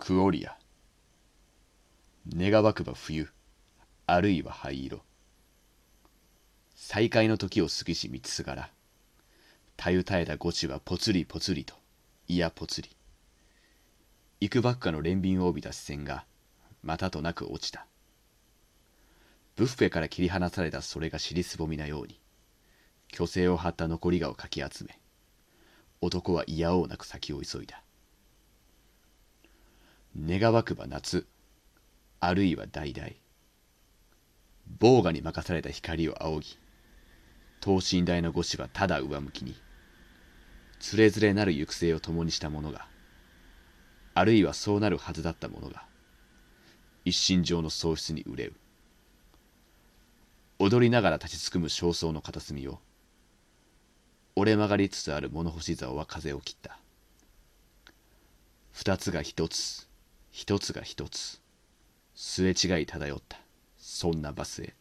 クオリア。願わくば冬あるいは灰色。再会の時を過ぎし三つすがら。たゆたえたゴチはぽつりぽつりといやぽつり。幾ばっかの憐憫を帯びた視線がまたとなく落ちた。ブッフェから切り離されたそれが尻すぼみなように虚勢を張った残りがをかき集め男はいやおうなく先を急いだ。願わくば夏あるいは代々防河に任された光を仰ぎ等身大の五子はただ上向きにつれづれなる行く末を共にした者があるいはそうなるはずだった者が一心上の喪失に憂う。踊りながら立ちすくむ焦燥の片隅を折れ曲がりつつある物干し竿は風を切った。二つが一つ一つが一つ。すれ違い漂った。そんなバスへ。